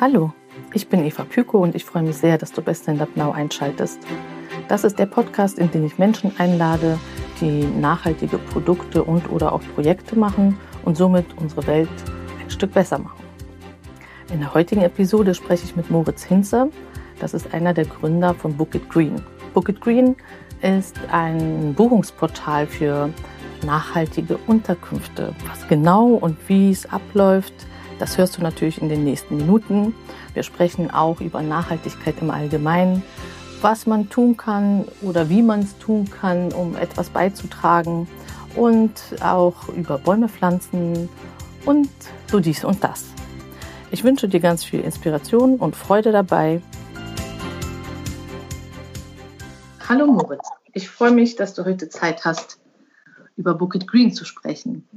Hallo, ich bin Eva Pyko und ich freue mich sehr, dass du Best Stand Up Now einschaltest. Das ist der Podcast, in dem ich Menschen einlade, die nachhaltige Produkte und oder auch Projekte machen und somit unsere Welt ein Stück besser machen. In der heutigen Episode spreche ich mit Moritz Hinze. Das ist einer der Gründer von Book It Green. Book It Green ist ein Buchungsportal für nachhaltige Unterkünfte. Was genau und wie es abläuft, das hörst du natürlich in den nächsten Minuten. Wir sprechen auch über Nachhaltigkeit im Allgemeinen, was man tun kann oder wie man es tun kann, um etwas beizutragen und auch über Bäume pflanzen und so dies und das. Ich wünsche dir ganz viel Inspiration und Freude dabei. Hallo Moritz, ich freue mich, dass du heute Zeit hast, über Bukit Green zu sprechen.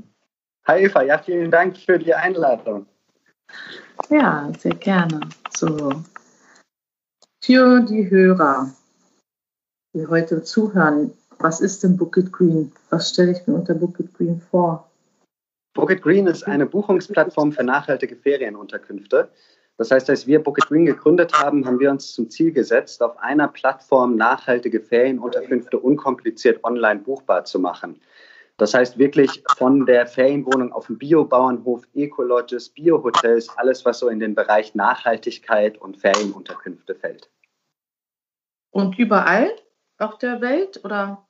Hi Eva, ja, vielen Dank für die Einladung. Ja, sehr gerne. So. Für die Hörer, die heute zuhören, was ist denn Bukit Green? Was stelle ich mir unter Bukit Green vor? Bukit Green ist eine Buchungsplattform für nachhaltige Ferienunterkünfte. Das heißt, als wir Bukit Green gegründet haben, haben wir uns zum Ziel gesetzt, auf einer Plattform nachhaltige Ferienunterkünfte unkompliziert online buchbar zu machen. Das heißt wirklich von der Ferienwohnung auf dem Biobauernhof, Ecolodges, Biohotels, alles, was so in den Bereich Nachhaltigkeit und Ferienunterkünfte fällt. Und überall auf der Welt oder?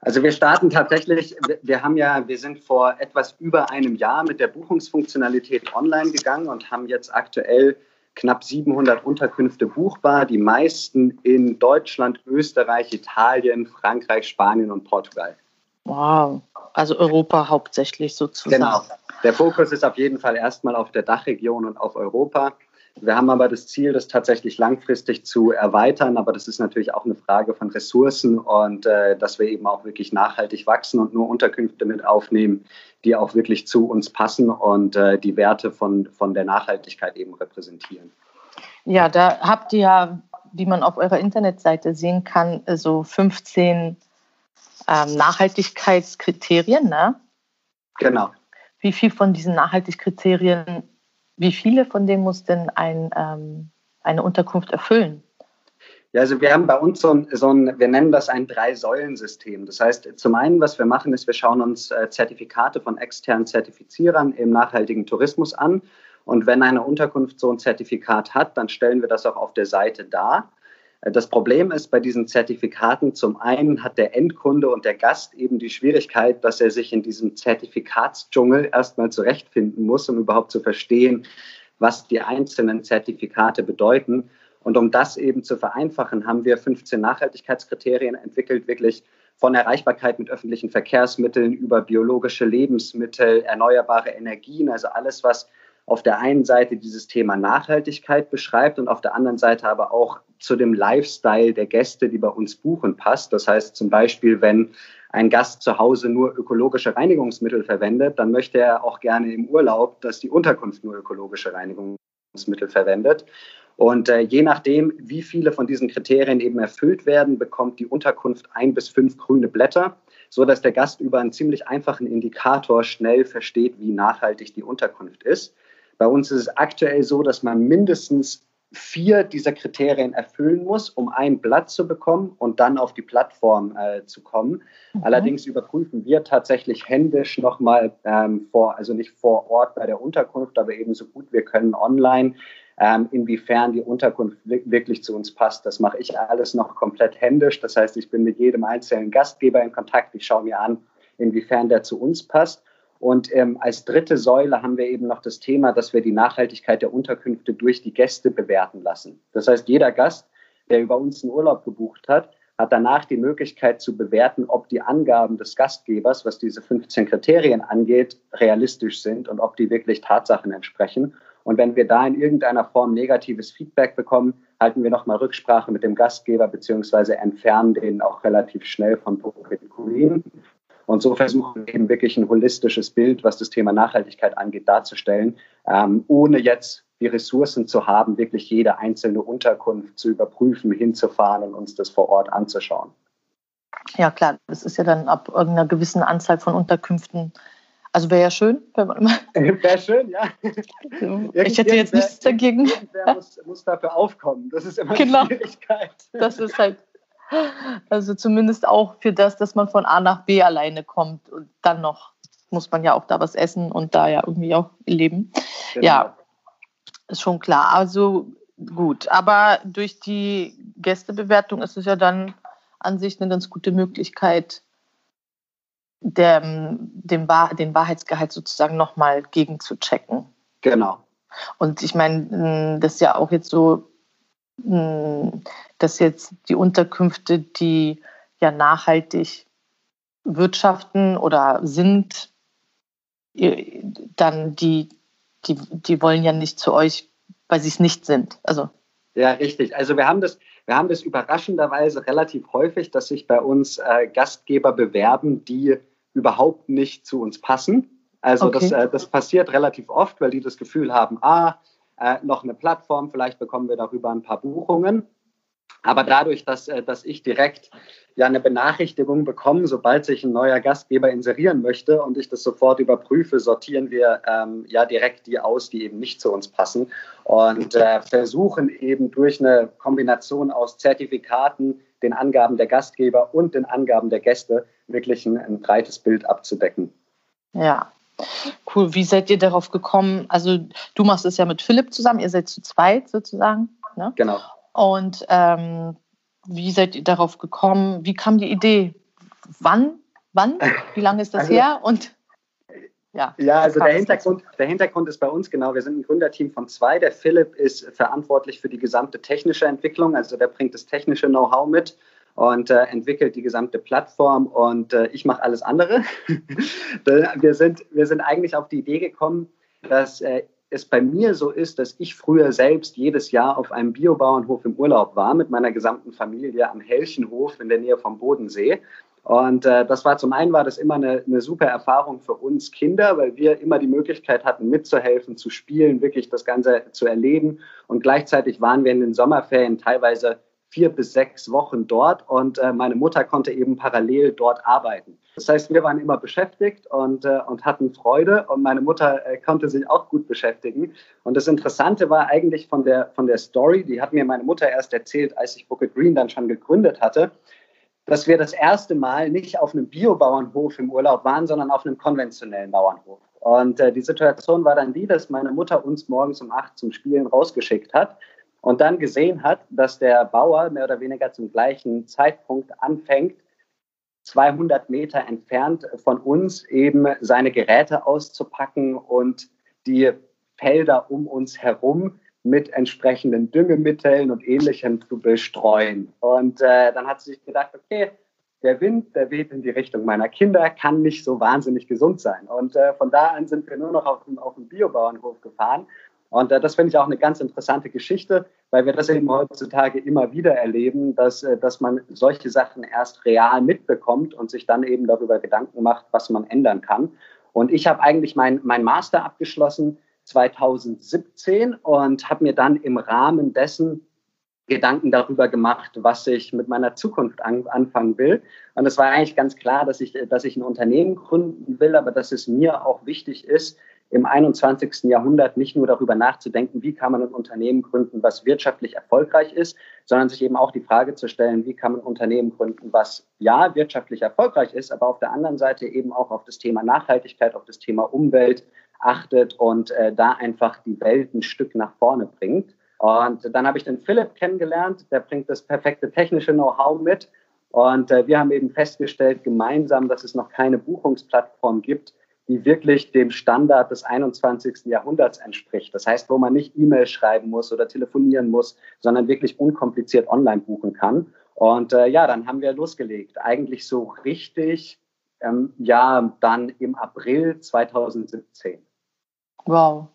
Also wir starten tatsächlich, wir haben ja, wir sind vor etwas über einem Jahr mit der Buchungsfunktionalität online gegangen und haben jetzt aktuell knapp 700 Unterkünfte buchbar, die meisten in Deutschland, Österreich, Italien, Frankreich, Spanien und Portugal. Wow, also Europa hauptsächlich sozusagen. Genau. Der Fokus ist auf jeden Fall erstmal auf der Dachregion und auf Europa. Wir haben aber das Ziel, das tatsächlich langfristig zu erweitern. Aber das ist natürlich auch eine Frage von Ressourcen und äh, dass wir eben auch wirklich nachhaltig wachsen und nur Unterkünfte mit aufnehmen, die auch wirklich zu uns passen und äh, die Werte von, von der Nachhaltigkeit eben repräsentieren. Ja, da habt ihr ja, wie man auf eurer Internetseite sehen kann, so 15 ähm, Nachhaltigkeitskriterien, ne? Genau. Wie viel von diesen Nachhaltigkeitskriterien, wie viele von denen muss denn ein, ähm, eine Unterkunft erfüllen? Ja, also wir haben bei uns so ein, so ein wir nennen das ein Drei-Säulen-System. Das heißt, zum einen, was wir machen, ist, wir schauen uns äh, Zertifikate von externen Zertifizierern im nachhaltigen Tourismus an. Und wenn eine Unterkunft so ein Zertifikat hat, dann stellen wir das auch auf der Seite dar. Das Problem ist bei diesen Zertifikaten, zum einen hat der Endkunde und der Gast eben die Schwierigkeit, dass er sich in diesem Zertifikatsdschungel erstmal zurechtfinden muss, um überhaupt zu verstehen, was die einzelnen Zertifikate bedeuten. Und um das eben zu vereinfachen, haben wir 15 Nachhaltigkeitskriterien entwickelt, wirklich von Erreichbarkeit mit öffentlichen Verkehrsmitteln über biologische Lebensmittel, erneuerbare Energien, also alles, was auf der einen Seite dieses Thema Nachhaltigkeit beschreibt und auf der anderen Seite aber auch zu dem Lifestyle der Gäste, die bei uns buchen, passt. Das heißt zum Beispiel, wenn ein Gast zu Hause nur ökologische Reinigungsmittel verwendet, dann möchte er auch gerne im Urlaub, dass die Unterkunft nur ökologische Reinigungsmittel verwendet. Und äh, je nachdem, wie viele von diesen Kriterien eben erfüllt werden, bekommt die Unterkunft ein bis fünf grüne Blätter, so dass der Gast über einen ziemlich einfachen Indikator schnell versteht, wie nachhaltig die Unterkunft ist. Bei uns ist es aktuell so, dass man mindestens vier dieser Kriterien erfüllen muss, um ein Blatt zu bekommen und dann auf die Plattform äh, zu kommen. Mhm. Allerdings überprüfen wir tatsächlich händisch nochmal ähm, vor, also nicht vor Ort bei der Unterkunft, aber eben so gut wir können online, ähm, inwiefern die Unterkunft wirklich zu uns passt. Das mache ich alles noch komplett händisch. Das heißt, ich bin mit jedem einzelnen Gastgeber in Kontakt. Ich schaue mir an, inwiefern der zu uns passt. Und ähm, als dritte Säule haben wir eben noch das Thema, dass wir die Nachhaltigkeit der Unterkünfte durch die Gäste bewerten lassen. Das heißt, jeder Gast, der über uns einen Urlaub gebucht hat, hat danach die Möglichkeit zu bewerten, ob die Angaben des Gastgebers, was diese 15 Kriterien angeht, realistisch sind und ob die wirklich Tatsachen entsprechen. Und wenn wir da in irgendeiner Form negatives Feedback bekommen, halten wir nochmal Rücksprache mit dem Gastgeber beziehungsweise entfernen den auch relativ schnell von Protokollen. Und so versuchen wir eben wirklich ein holistisches Bild, was das Thema Nachhaltigkeit angeht, darzustellen, ähm, ohne jetzt die Ressourcen zu haben, wirklich jede einzelne Unterkunft zu überprüfen, hinzufahren und uns das vor Ort anzuschauen. Ja, klar, das ist ja dann ab irgendeiner gewissen Anzahl von Unterkünften. Also wäre ja schön, wenn man Wäre schön, ja. ich hätte jetzt nichts dagegen. Wer muss, muss, dafür aufkommen. Das ist immer genau. eine Schwierigkeit. Das ist halt, also zumindest auch für das, dass man von A nach B alleine kommt und dann noch muss man ja auch da was essen und da ja irgendwie auch leben. Genau. Ja, ist schon klar. Also gut, aber durch die Gästebewertung ist es ja dann an sich eine ganz gute Möglichkeit, dem, dem Wahr, den Wahrheitsgehalt sozusagen nochmal gegenzuchecken. Genau. Und ich meine, das ist ja auch jetzt so, dass jetzt die Unterkünfte, die ja nachhaltig wirtschaften oder sind, dann die, die, die wollen ja nicht zu euch, weil sie es nicht sind. Also ja, richtig. Also wir haben das, wir haben das überraschenderweise relativ häufig, dass sich bei uns äh, Gastgeber bewerben, die überhaupt nicht zu uns passen. Also okay. das, äh, das passiert relativ oft, weil die das Gefühl haben, ah, äh, noch eine Plattform, vielleicht bekommen wir darüber ein paar Buchungen. Aber dadurch, dass, äh, dass ich direkt ja eine Benachrichtigung bekomme, sobald sich ein neuer Gastgeber inserieren möchte und ich das sofort überprüfe, sortieren wir ähm, ja direkt die aus, die eben nicht zu uns passen und äh, versuchen eben durch eine Kombination aus Zertifikaten, den Angaben der Gastgeber und den Angaben der Gäste wirklich ein, ein breites Bild abzudecken. Ja, Cool. Wie seid ihr darauf gekommen? Also du machst es ja mit Philipp zusammen, ihr seid zu zweit sozusagen. Ne? Genau. Und ähm, wie seid ihr darauf gekommen? Wie kam die Idee? Wann? Wann? Wie lange ist das also, her? Und ja, ja also der Hintergrund, der Hintergrund ist bei uns genau, wir sind ein Gründerteam von zwei. Der Philipp ist verantwortlich für die gesamte technische Entwicklung, also der bringt das technische Know-how mit und äh, entwickelt die gesamte Plattform und äh, ich mache alles andere. wir, sind, wir sind eigentlich auf die Idee gekommen, dass äh, es bei mir so ist, dass ich früher selbst jedes Jahr auf einem Biobauernhof im Urlaub war mit meiner gesamten Familie am Helchenhof in der Nähe vom Bodensee. Und äh, das war zum einen war das immer eine, eine super Erfahrung für uns Kinder, weil wir immer die Möglichkeit hatten, mitzuhelfen, zu spielen, wirklich das Ganze zu erleben. Und gleichzeitig waren wir in den Sommerferien teilweise vier bis sechs Wochen dort und äh, meine Mutter konnte eben parallel dort arbeiten. Das heißt, wir waren immer beschäftigt und, äh, und hatten Freude und meine Mutter äh, konnte sich auch gut beschäftigen. Und das Interessante war eigentlich von der, von der Story, die hat mir meine Mutter erst erzählt, als ich Booker Green dann schon gegründet hatte, dass wir das erste Mal nicht auf einem Biobauernhof im Urlaub waren, sondern auf einem konventionellen Bauernhof. Und äh, die Situation war dann die, dass meine Mutter uns morgens um acht zum Spielen rausgeschickt hat und dann gesehen hat, dass der Bauer mehr oder weniger zum gleichen Zeitpunkt anfängt, 200 Meter entfernt von uns eben seine Geräte auszupacken und die Felder um uns herum mit entsprechenden Düngemitteln und Ähnlichem zu bestreuen. Und äh, dann hat sie sich gedacht, okay, der Wind, der weht in die Richtung meiner Kinder, kann nicht so wahnsinnig gesund sein. Und äh, von da an sind wir nur noch auf, auf dem Biobauernhof gefahren und äh, das finde ich auch eine ganz interessante Geschichte, weil wir das eben heutzutage immer wieder erleben, dass, äh, dass man solche Sachen erst real mitbekommt und sich dann eben darüber Gedanken macht, was man ändern kann. Und ich habe eigentlich mein, mein Master abgeschlossen 2017 und habe mir dann im Rahmen dessen Gedanken darüber gemacht, was ich mit meiner Zukunft an, anfangen will. Und es war eigentlich ganz klar, dass ich, dass ich ein Unternehmen gründen will, aber dass es mir auch wichtig ist, im 21. Jahrhundert nicht nur darüber nachzudenken, wie kann man ein Unternehmen gründen, was wirtschaftlich erfolgreich ist, sondern sich eben auch die Frage zu stellen, wie kann man ein Unternehmen gründen, was ja wirtschaftlich erfolgreich ist, aber auf der anderen Seite eben auch auf das Thema Nachhaltigkeit, auf das Thema Umwelt achtet und äh, da einfach die Welt ein Stück nach vorne bringt. Und dann habe ich den Philipp kennengelernt, der bringt das perfekte technische Know-how mit. Und äh, wir haben eben festgestellt gemeinsam, dass es noch keine Buchungsplattform gibt, die wirklich dem Standard des 21. Jahrhunderts entspricht. Das heißt, wo man nicht E-Mail schreiben muss oder telefonieren muss, sondern wirklich unkompliziert online buchen kann. Und äh, ja, dann haben wir losgelegt. Eigentlich so richtig, ähm, ja, dann im April 2017. Wow.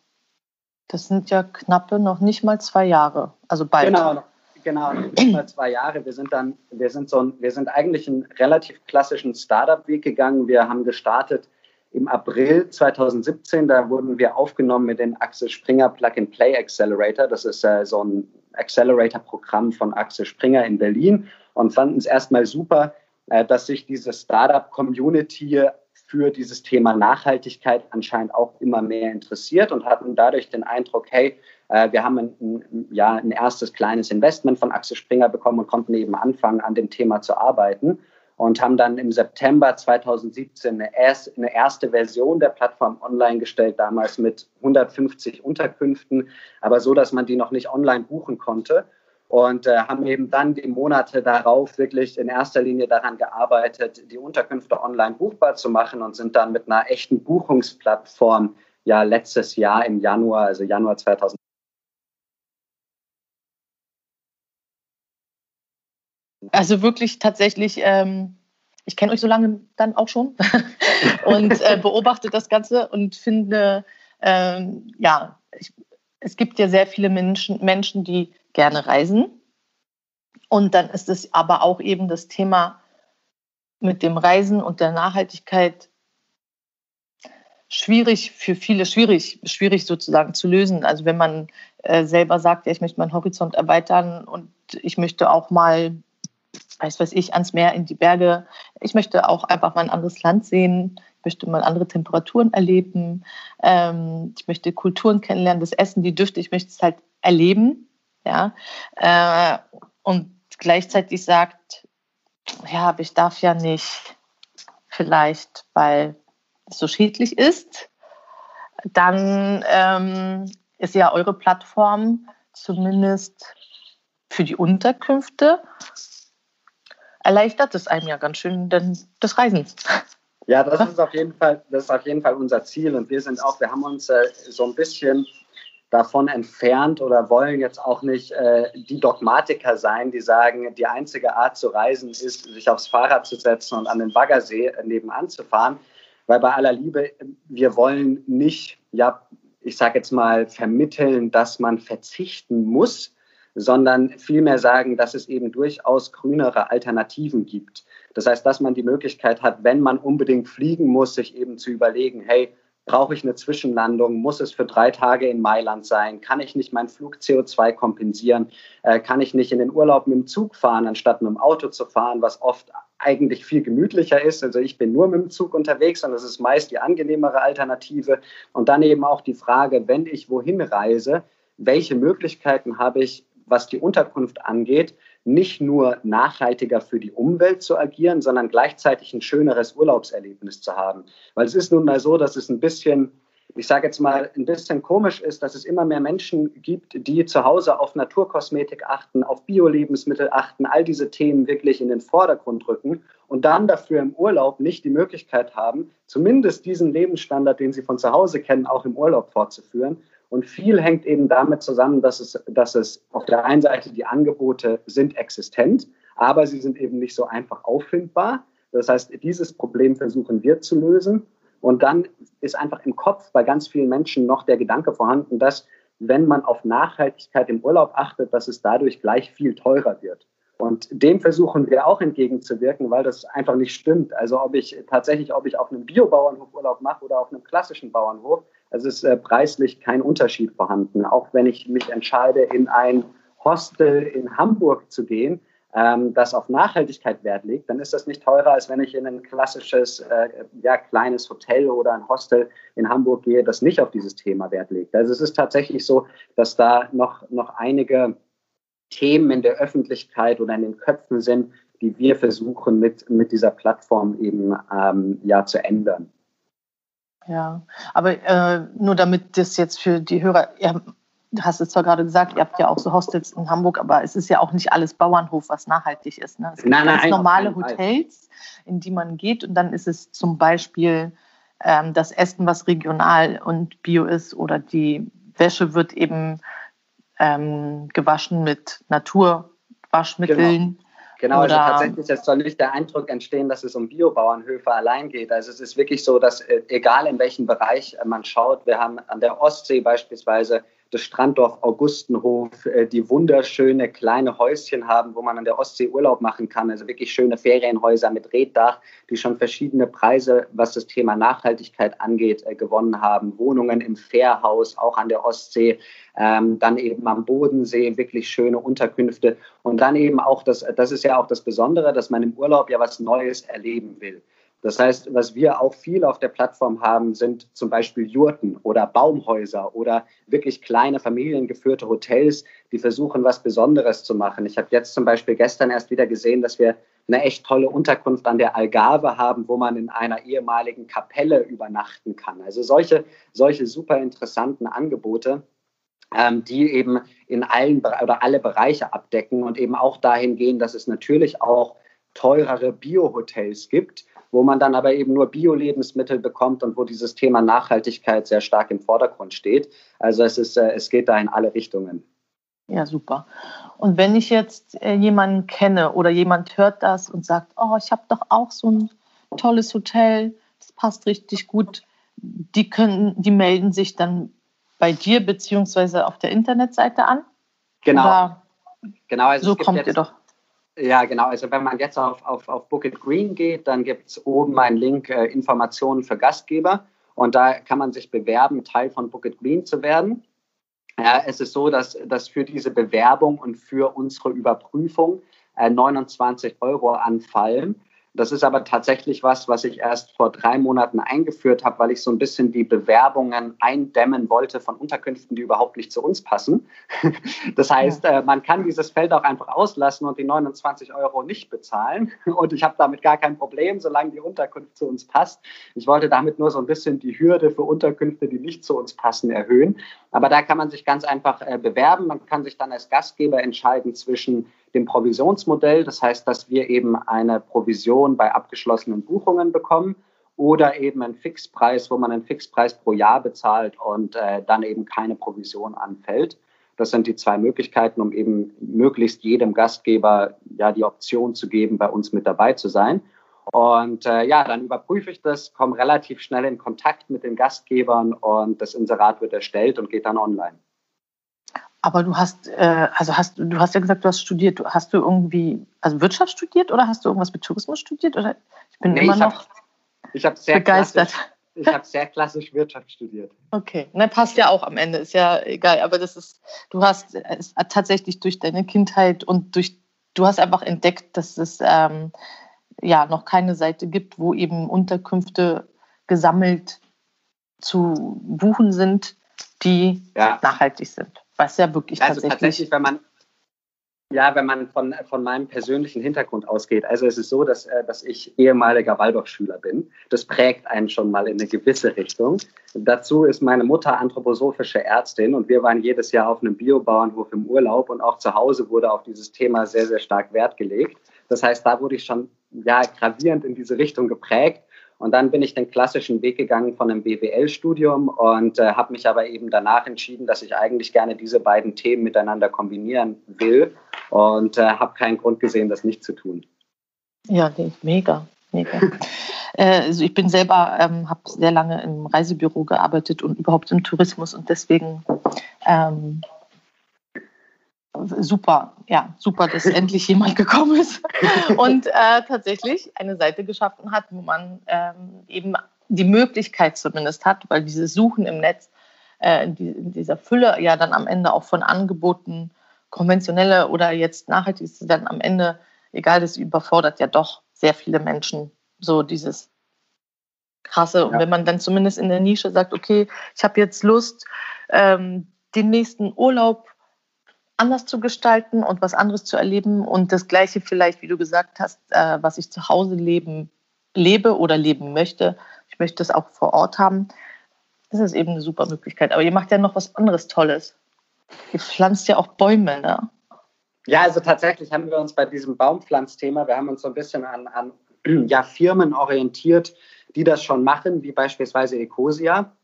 Das sind ja knappe noch nicht mal zwei Jahre. Also bald. Genau, genau, nicht mal zwei Jahre. Wir sind dann, wir sind so ein, wir sind eigentlich einen relativ klassischen Startup-Weg gegangen. Wir haben gestartet im April 2017, da wurden wir aufgenommen mit dem Axel Springer Plug-and-Play Accelerator. Das ist äh, so ein Accelerator-Programm von Axel Springer in Berlin und fanden es erstmal super, äh, dass sich diese Startup-Community für dieses Thema Nachhaltigkeit anscheinend auch immer mehr interessiert und hatten dadurch den Eindruck, hey, äh, wir haben ein, ein, ja, ein erstes kleines Investment von Axel Springer bekommen und konnten eben anfangen, an dem Thema zu arbeiten und haben dann im September 2017 eine, erst, eine erste Version der Plattform online gestellt, damals mit 150 Unterkünften, aber so, dass man die noch nicht online buchen konnte. Und äh, haben eben dann die Monate darauf wirklich in erster Linie daran gearbeitet, die Unterkünfte online buchbar zu machen und sind dann mit einer echten Buchungsplattform ja letztes Jahr im Januar, also Januar 2000 Also wirklich tatsächlich, ähm, ich kenne euch so lange dann auch schon und äh, beobachte das Ganze und finde, ähm, ja, ich, es gibt ja sehr viele Menschen, Menschen, die gerne reisen. Und dann ist es aber auch eben das Thema mit dem Reisen und der Nachhaltigkeit schwierig für viele, schwierig, schwierig sozusagen zu lösen. Also wenn man äh, selber sagt, ja, ich möchte meinen Horizont erweitern und ich möchte auch mal weiß was ich, ans Meer, in die Berge. Ich möchte auch einfach mal ein anderes Land sehen. Ich möchte mal andere Temperaturen erleben. Ähm, ich möchte Kulturen kennenlernen, das Essen, die Düfte. Ich möchte es halt erleben. Ja. Äh, und gleichzeitig sagt, ja, aber ich darf ja nicht vielleicht, weil es so schädlich ist. Dann ähm, ist ja eure Plattform zumindest für die Unterkünfte erleichtert es einem ja ganz schön denn das Reisen. Ja, das ist auf jeden Fall, das ist auf jeden Fall unser Ziel. Und wir sind auch, wir haben uns äh, so ein bisschen davon entfernt oder wollen jetzt auch nicht äh, die Dogmatiker sein, die sagen, die einzige Art zu reisen ist, sich aufs Fahrrad zu setzen und an den Baggersee äh, nebenan zu fahren. Weil bei aller Liebe, wir wollen nicht, ja, ich sage jetzt mal, vermitteln, dass man verzichten muss, sondern vielmehr sagen, dass es eben durchaus grünere Alternativen gibt. Das heißt, dass man die Möglichkeit hat, wenn man unbedingt fliegen muss, sich eben zu überlegen, hey, brauche ich eine Zwischenlandung? Muss es für drei Tage in Mailand sein? Kann ich nicht meinen Flug CO2 kompensieren? Äh, kann ich nicht in den Urlaub mit dem Zug fahren, anstatt mit dem Auto zu fahren, was oft eigentlich viel gemütlicher ist. Also ich bin nur mit dem Zug unterwegs und das ist meist die angenehmere Alternative. Und dann eben auch die Frage, wenn ich wohin reise, welche Möglichkeiten habe ich, was die Unterkunft angeht, nicht nur nachhaltiger für die Umwelt zu agieren, sondern gleichzeitig ein schöneres Urlaubserlebnis zu haben. Weil es ist nun mal so, dass es ein bisschen, ich sage jetzt mal, ein bisschen komisch ist, dass es immer mehr Menschen gibt, die zu Hause auf Naturkosmetik achten, auf Bio-Lebensmittel achten, all diese Themen wirklich in den Vordergrund rücken und dann dafür im Urlaub nicht die Möglichkeit haben, zumindest diesen Lebensstandard, den sie von zu Hause kennen, auch im Urlaub fortzuführen. Und viel hängt eben damit zusammen, dass es, dass es auf der einen Seite die Angebote sind existent, aber sie sind eben nicht so einfach auffindbar. Das heißt, dieses Problem versuchen wir zu lösen. Und dann ist einfach im Kopf bei ganz vielen Menschen noch der Gedanke vorhanden, dass wenn man auf Nachhaltigkeit im Urlaub achtet, dass es dadurch gleich viel teurer wird. Und dem versuchen wir auch entgegenzuwirken, weil das einfach nicht stimmt. Also ob ich tatsächlich, ob ich auf einem Biobauernhof Urlaub mache oder auf einem klassischen Bauernhof, es ist äh, preislich kein Unterschied vorhanden. Auch wenn ich mich entscheide, in ein Hostel in Hamburg zu gehen, ähm, das auf Nachhaltigkeit Wert legt, dann ist das nicht teurer, als wenn ich in ein klassisches, äh, ja, kleines Hotel oder ein Hostel in Hamburg gehe, das nicht auf dieses Thema Wert legt. Also es ist tatsächlich so, dass da noch, noch einige Themen in der Öffentlichkeit oder in den Köpfen sind, die wir versuchen mit, mit dieser Plattform eben ähm, ja, zu ändern. Ja, aber äh, nur damit das jetzt für die Hörer, ihr hast es zwar gerade gesagt, ihr habt ja auch so Hostels in Hamburg, aber es ist ja auch nicht alles Bauernhof, was nachhaltig ist. Ne? Es gibt nein, ganz nein, normale Hotels, in die man geht und dann ist es zum Beispiel ähm, das Essen, was regional und bio ist oder die Wäsche wird eben ähm, gewaschen mit Naturwaschmitteln. Genau. Genau, also Oder also tatsächlich, es soll nicht der Eindruck entstehen, dass es um Biobauernhöfe allein geht. Also es ist wirklich so, dass äh, egal in welchem Bereich äh, man schaut, wir haben an der Ostsee beispielsweise das Stranddorf Augustenhof, äh, die wunderschöne kleine Häuschen haben, wo man an der Ostsee Urlaub machen kann. Also wirklich schöne Ferienhäuser mit Reddach, die schon verschiedene Preise, was das Thema Nachhaltigkeit angeht, gewonnen haben. Wohnungen im Fährhaus, auch an der Ostsee ähm, dann eben am Bodensee wirklich schöne Unterkünfte und dann eben auch das, das ist ja auch das Besondere, dass man im Urlaub ja was Neues erleben will. Das heißt, was wir auch viel auf der Plattform haben, sind zum Beispiel Jurten oder Baumhäuser oder wirklich kleine familiengeführte Hotels, die versuchen, was Besonderes zu machen. Ich habe jetzt zum Beispiel gestern erst wieder gesehen, dass wir eine echt tolle Unterkunft an der Algarve haben, wo man in einer ehemaligen Kapelle übernachten kann. Also solche, solche super interessanten Angebote, ähm, die eben in allen oder alle Bereiche abdecken und eben auch dahin gehen, dass es natürlich auch teurere Bio-Hotels gibt, wo man dann aber eben nur Bio-Lebensmittel bekommt und wo dieses Thema Nachhaltigkeit sehr stark im Vordergrund steht. Also es, ist, äh, es geht da in alle Richtungen. Ja, super. Und wenn ich jetzt äh, jemanden kenne oder jemand hört das und sagt, oh, ich habe doch auch so ein tolles Hotel, das passt richtig gut, die können, die melden sich dann bei dir beziehungsweise auf der Internetseite an? Genau. Oder genau, also so kommt ihr doch. Ja, genau. Also wenn man jetzt auf, auf, auf Book It Green geht, dann gibt es oben einen Link äh, Informationen für Gastgeber und da kann man sich bewerben, Teil von Book It Green zu werden. Ja, es ist so, dass, dass für diese Bewerbung und für unsere Überprüfung äh, 29 Euro anfallen. Das ist aber tatsächlich was, was ich erst vor drei Monaten eingeführt habe, weil ich so ein bisschen die Bewerbungen eindämmen wollte von Unterkünften, die überhaupt nicht zu uns passen. Das heißt, ja. Äh, man kann dieses Feld auch einfach auslassen und die 29 Euro nicht bezahlen. Und ich habe damit gar kein Problem, solange die Unterkunft zu uns passt. Ich wollte damit nur so ein bisschen die Hürde für Unterkünfte, die nicht zu uns passen, erhöhen. Aber da kann man sich ganz einfach äh, bewerben. Man kann sich dann als Gastgeber entscheiden zwischen dem Provisionsmodell. Das heißt, dass wir eben eine Provision bei abgeschlossenen Buchungen bekommen oder eben einen Fixpreis, wo man einen Fixpreis pro Jahr bezahlt und äh, dann eben keine Provision anfällt. Das sind die zwei Möglichkeiten, um eben möglichst jedem Gastgeber ja die Option zu geben, bei uns mit dabei zu sein. Und äh, ja, dann überprüfe ich das, komme relativ schnell in Kontakt mit den Gastgebern und das Inserat wird erstellt und geht dann online. Aber du hast, äh, also hast du hast ja gesagt, du hast studiert. Hast du irgendwie, also Wirtschaft studiert oder hast du irgendwas mit Tourismus studiert? Oder ich bin nee, immer ich noch hab, ich hab sehr begeistert. Klassisch, ich habe sehr klassisch Wirtschaft studiert. Okay, ne, passt ja auch am Ende, ist ja egal. Aber das ist, du hast es tatsächlich durch deine Kindheit und durch, du hast einfach entdeckt, dass es ähm, ja noch keine Seite gibt, wo eben Unterkünfte gesammelt zu buchen sind, die ja. nachhaltig sind was ja wirklich also tatsächlich, tatsächlich, wenn man ja, wenn man von, von meinem persönlichen Hintergrund ausgeht. Also es ist so, dass, äh, dass ich ehemaliger Waldorfschüler bin. Das prägt einen schon mal in eine gewisse Richtung. Dazu ist meine Mutter anthroposophische Ärztin und wir waren jedes Jahr auf einem Biobauernhof im Urlaub und auch zu Hause wurde auf dieses Thema sehr, sehr stark Wert gelegt. Das heißt, da wurde ich schon ja, gravierend in diese Richtung geprägt. Und dann bin ich den klassischen Weg gegangen von einem BWL-Studium und äh, habe mich aber eben danach entschieden, dass ich eigentlich gerne diese beiden Themen miteinander kombinieren will und äh, habe keinen Grund gesehen, das nicht zu tun. Ja, mega, mega. äh, also ich bin selber, ähm, habe sehr lange im Reisebüro gearbeitet und überhaupt im Tourismus und deswegen ähm, super, ja, super, dass endlich jemand gekommen ist und äh, tatsächlich eine Seite geschaffen hat, wo man ähm, eben die Möglichkeit zumindest hat, weil dieses Suchen im Netz äh, in, die, in, dieser Fülle ja dann am Ende auch von Angeboten, konventionelle oder jetzt nachhaltig ist dann am Ende, egal, das überfordert ja doch sehr viele Menschen, so dieses krasse. Und wenn man dann zumindest in der Nische sagt, okay, ich habe jetzt Lust, ähm, den nächsten Urlaub anders zu gestalten und was anderes zu erleben und das Gleiche vielleicht, wie du gesagt hast, äh, was ich zu Hause leben, lebe oder leben möchte. Ich möchte es auch vor Ort haben. Das ist eben eine super Möglichkeit. Aber ihr macht ja noch was anderes Tolles. Ihr pflanzt ja auch Bäume, ne? Ja, also tatsächlich haben wir uns bei diesem Baumpflanzthema, wir haben uns so ein bisschen an, an ja, Firmen orientiert, die das schon machen, wie beispielsweise Ecosia,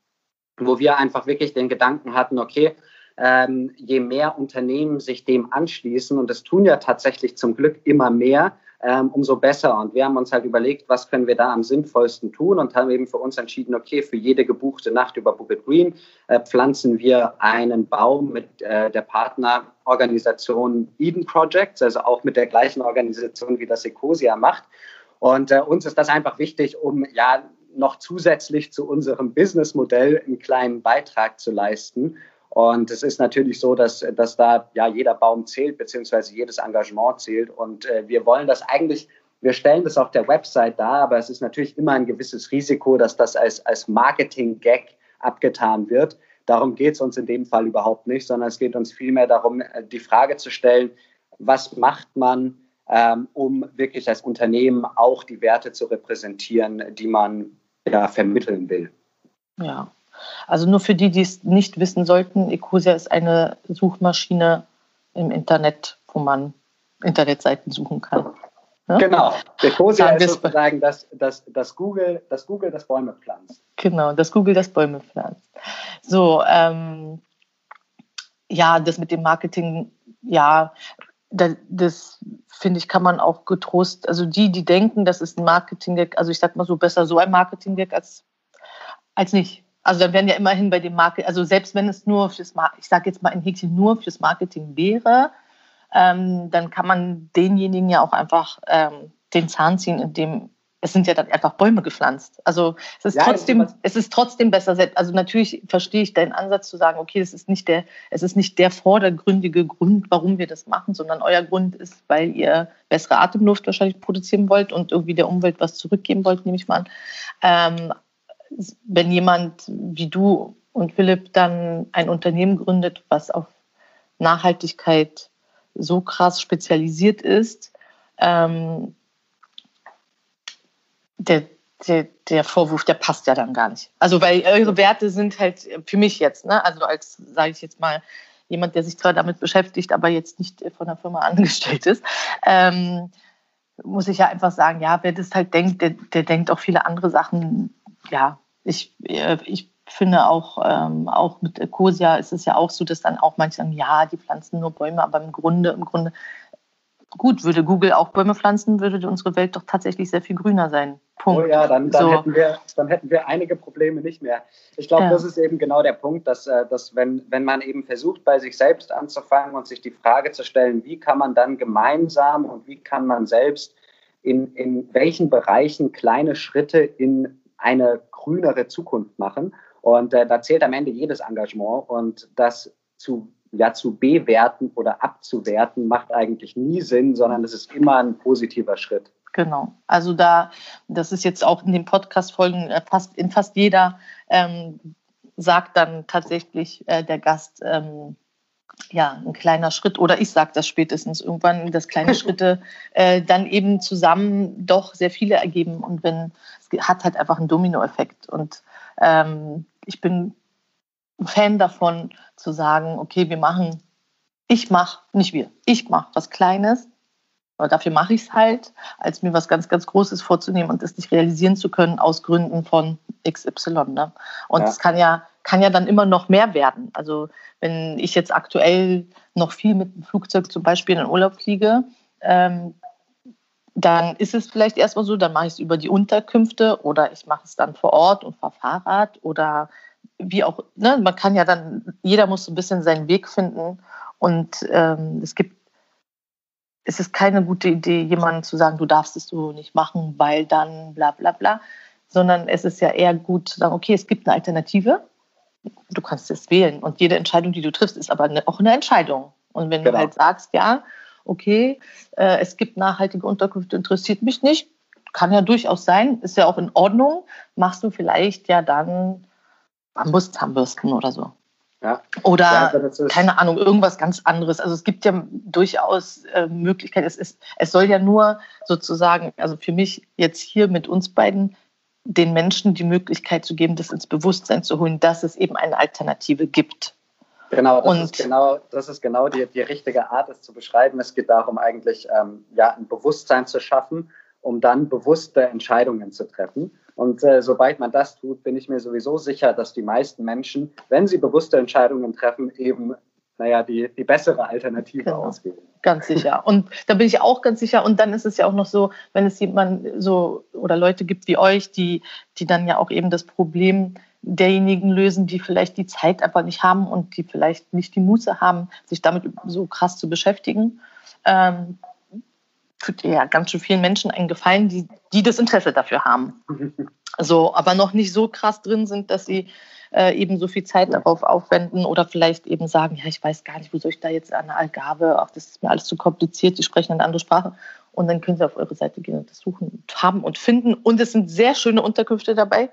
wo wir einfach wirklich den Gedanken hatten, okay, ähm, je mehr Unternehmen sich dem anschließen, und das tun ja tatsächlich zum Glück immer mehr, ähm, umso besser. Und wir haben uns halt überlegt, was können wir da am sinnvollsten tun und haben eben für uns entschieden, okay, für jede gebuchte Nacht über Booket Green äh, pflanzen wir einen Baum mit äh, der Partnerorganisation Eden Projects, also auch mit der gleichen Organisation, wie das Ecosia macht. Und äh, uns ist das einfach wichtig, um ja noch zusätzlich zu unserem Businessmodell einen kleinen Beitrag zu leisten. Und es ist natürlich so, dass, dass da ja jeder Baum zählt, beziehungsweise jedes Engagement zählt. Und äh, wir wollen das eigentlich wir stellen das auf der Website dar, aber es ist natürlich immer ein gewisses Risiko, dass das als, als Marketing-Gag abgetan wird. Darum geht es uns in dem Fall überhaupt nicht, sondern es geht uns vielmehr darum, äh, die Frage zu stellen, was macht man, ähm, um wirklich als Unternehmen auch die Werte zu repräsentieren, die man ja, vermitteln will. Ja, also nur für die, die es nicht wissen sollten, Ecosia ist eine Suchmaschine im Internet, wo man Internetseiten suchen kann. Ja? Genau. Ecosia ist sozusagen das, das, das, Google, das Google, das Bäume pflanzt. Genau, das Google, das Bäume pflanzt. So, ähm, ja, das mit dem Marketing, ja, das, das finde ich, kann man auch getrost, also die, die denken, das ist ein Marketing-Gag, also ich sag mal so, besser so ein Marketing-Gag als, als nicht. Also dann werden ja immerhin bei dem Marketing, also selbst wenn es nur fürs, ich sage jetzt mal ein Häkchen nur fürs Marketing wäre, ähm, dann kann man denjenigen ja auch einfach ähm, den Zahn ziehen, indem es sind ja dann einfach Bäume gepflanzt. Also es ist ja, trotzdem, es ist trotzdem besser. Also natürlich verstehe ich deinen Ansatz zu sagen, okay, es ist nicht der, es ist nicht der vordergründige Grund, warum wir das machen, sondern euer Grund ist, weil ihr bessere Atemluft wahrscheinlich produzieren wollt und irgendwie der Umwelt was zurückgeben wollt, nehme ich mal an. Ähm, wenn jemand wie du und Philipp dann ein Unternehmen gründet, was auf Nachhaltigkeit so krass spezialisiert ist, ähm, der, der, der Vorwurf, der passt ja dann gar nicht. Also, weil eure Werte sind halt für mich jetzt, ne, also als, sage ich jetzt mal, jemand, der sich zwar damit beschäftigt, aber jetzt nicht von der Firma angestellt ist, ähm, muss ich ja einfach sagen, ja, wer das halt denkt, der, der denkt auch viele andere Sachen. Ja, ich, äh, ich finde auch, ähm, auch mit Ecosia ist es ja auch so, dass dann auch manche sagen, ja, die pflanzen nur Bäume, aber im Grunde, im Grunde, gut, würde Google auch Bäume pflanzen, würde unsere Welt doch tatsächlich sehr viel grüner sein. Punkt. Oh ja, dann, dann, so. hätten wir, dann hätten wir einige Probleme nicht mehr. Ich glaube, ja. das ist eben genau der Punkt, dass, äh, dass wenn, wenn man eben versucht, bei sich selbst anzufangen und sich die Frage zu stellen, wie kann man dann gemeinsam und wie kann man selbst in, in welchen Bereichen kleine Schritte in eine grünere Zukunft machen. Und äh, da zählt am Ende jedes Engagement und das zu ja, zu bewerten oder abzuwerten, macht eigentlich nie Sinn, sondern es ist immer ein positiver Schritt. Genau. Also da, das ist jetzt auch in den Podcast-Folgen äh, fast in fast jeder ähm, sagt dann tatsächlich äh, der Gast, ähm, ja, ein kleiner Schritt, oder ich sage das spätestens irgendwann, dass kleine Schritte äh, dann eben zusammen doch sehr viele ergeben und wenn, es hat halt einfach einen Dominoeffekt. Und ähm, ich bin Fan davon zu sagen, okay, wir machen, ich mache, nicht wir, ich mache was Kleines, aber dafür mache ich es halt, als mir was ganz, ganz Großes vorzunehmen und es nicht realisieren zu können aus Gründen von XY. Ne? Und es ja. kann ja, kann ja dann immer noch mehr werden. Also wenn ich jetzt aktuell noch viel mit dem Flugzeug zum Beispiel in den Urlaub fliege, ähm, dann ist es vielleicht erstmal so, dann mache ich es über die Unterkünfte oder ich mache es dann vor Ort und fahre Fahrrad oder wie auch, ne? man kann ja dann, jeder muss so ein bisschen seinen Weg finden und ähm, es gibt, es ist keine gute Idee, jemandem zu sagen, du darfst es so nicht machen, weil dann bla bla bla, sondern es ist ja eher gut zu sagen, okay, es gibt eine Alternative, du kannst es wählen und jede Entscheidung, die du triffst, ist aber auch eine Entscheidung. Und wenn genau. du halt sagst, ja, okay, äh, es gibt nachhaltige Unterkünfte, interessiert mich nicht, kann ja durchaus sein, ist ja auch in Ordnung, machst du vielleicht ja dann Bambuszahnbürsten oder so. Ja. Oder, ja, keine Ahnung, irgendwas ganz anderes. Also es gibt ja durchaus äh, Möglichkeiten. Es, ist, es soll ja nur sozusagen, also für mich jetzt hier mit uns beiden, den Menschen die Möglichkeit zu geben, das ins Bewusstsein zu holen, dass es eben eine Alternative gibt. Genau, das und ist genau, das ist genau die, die richtige Art, es zu beschreiben. Es geht darum, eigentlich ähm, ja, ein Bewusstsein zu schaffen, um dann bewusste Entscheidungen zu treffen. Und äh, sobald man das tut, bin ich mir sowieso sicher, dass die meisten Menschen, wenn sie bewusste Entscheidungen treffen, eben naja, die, die bessere Alternative genau. auswählen. Ganz sicher. Und da bin ich auch ganz sicher. Und dann ist es ja auch noch so, wenn es jemand so oder Leute gibt wie euch, die, die dann ja auch eben das Problem derjenigen lösen, die vielleicht die Zeit einfach nicht haben und die vielleicht nicht die Muße haben, sich damit so krass zu beschäftigen. Ähm, tut ja ganz schön vielen Menschen einen Gefallen, die, die das Interesse dafür haben. So, aber noch nicht so krass drin sind, dass sie äh, eben so viel Zeit darauf aufwenden oder vielleicht eben sagen, ja, ich weiß gar nicht, wo soll ich da jetzt eine Algarve, ach, das ist mir alles zu kompliziert, die sprechen eine andere Sprache. Und dann können Sie auf eure Seite gehen und das suchen, haben und finden. Und es sind sehr schöne Unterkünfte dabei.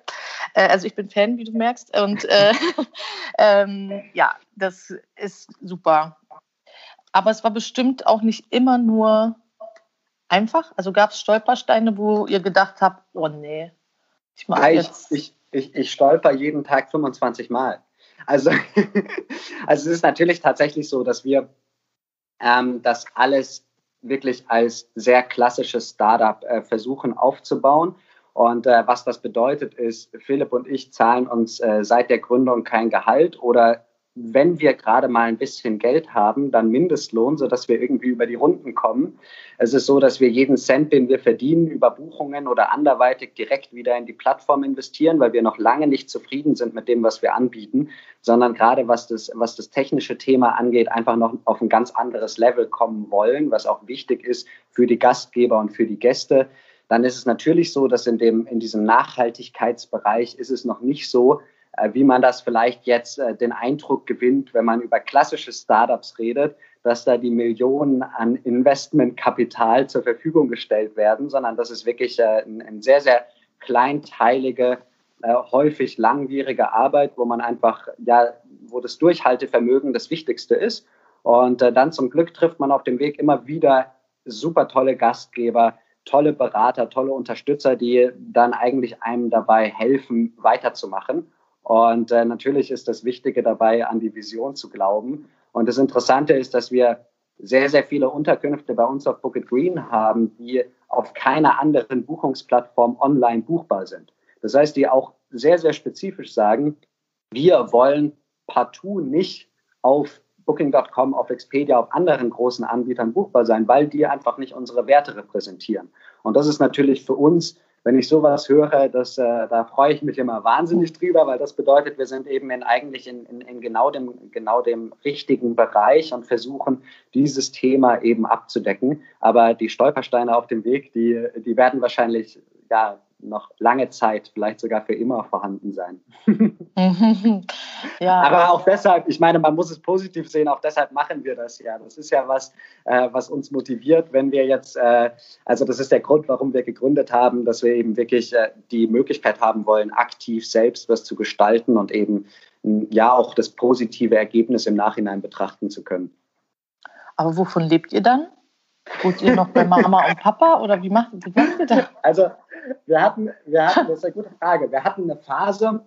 Äh, also ich bin Fan, wie du merkst. Und äh, ähm, ja, das ist super. Aber es war bestimmt auch nicht immer nur einfach. Also gab es Stolpersteine, wo ihr gedacht habt, oh nee, ich mache jetzt. Ich, ich, ich stolper jeden Tag 25 Mal. Also, also es ist natürlich tatsächlich so, dass wir ähm, das alles wirklich als sehr klassisches Startup äh, versuchen aufzubauen. Und äh, was das bedeutet, ist, Philipp und ich zahlen uns äh, seit der Gründung kein Gehalt oder wenn wir gerade mal ein bisschen Geld haben, dann Mindestlohn, sodass wir irgendwie über die Runden kommen. Es ist so, dass wir jeden Cent, den wir verdienen, über Buchungen oder anderweitig direkt wieder in die Plattform investieren, weil wir noch lange nicht zufrieden sind mit dem, was wir anbieten, sondern gerade was das, was das technische Thema angeht, einfach noch auf ein ganz anderes Level kommen wollen, was auch wichtig ist für die Gastgeber und für die Gäste. Dann ist es natürlich so, dass in, dem, in diesem Nachhaltigkeitsbereich ist es noch nicht so, wie man das vielleicht jetzt äh, den Eindruck gewinnt, wenn man über klassische Startups redet, dass da die Millionen an Investmentkapital zur Verfügung gestellt werden, sondern das ist wirklich äh, eine sehr, sehr kleinteilige, häufig langwierige Arbeit, wo man einfach, ja, wo das Durchhaltevermögen das Wichtigste ist. Und dann zum Glück trifft man auf dem Weg immer wieder super tolle Gastgeber, tolle Berater, tolle Unterstützer, die dann eigentlich einem dabei helfen, weiterzumachen. Und äh, natürlich ist das Wichtige dabei, an die Vision zu glauben. Und das Interessante ist, dass wir sehr, sehr viele Unterkünfte bei uns auf Booket Green haben, die auf keiner anderen Buchungsplattform online buchbar sind. Das heißt, die auch sehr, sehr spezifisch sagen, wir wollen partout nicht auf Booking.com, auf Expedia, auf anderen großen Anbietern buchbar sein, weil die einfach nicht unsere Werte repräsentieren. Und das ist natürlich für uns wenn ich sowas höre, das, äh, da freue ich mich immer wahnsinnig drüber, weil das bedeutet, wir sind eben in, eigentlich in, in, in genau, dem, genau dem richtigen Bereich und versuchen, dieses Thema eben abzudecken. Aber die Stolpersteine auf dem Weg, die, die werden wahrscheinlich ja, noch lange Zeit, vielleicht sogar für immer vorhanden sein. ja. Aber auch deshalb, ich meine, man muss es positiv sehen, auch deshalb machen wir das ja. Das ist ja was, äh, was uns motiviert, wenn wir jetzt, äh, also das ist der Grund, warum wir gegründet haben, dass wir eben wirklich äh, die Möglichkeit haben wollen, aktiv selbst was zu gestalten und eben ja auch das positive Ergebnis im Nachhinein betrachten zu können. Aber wovon lebt ihr dann? Wohnt ihr noch bei Mama und Papa oder wie macht, wie ihr das? Also wir hatten, wir hatten, das ist eine gute Frage, wir hatten eine Phase,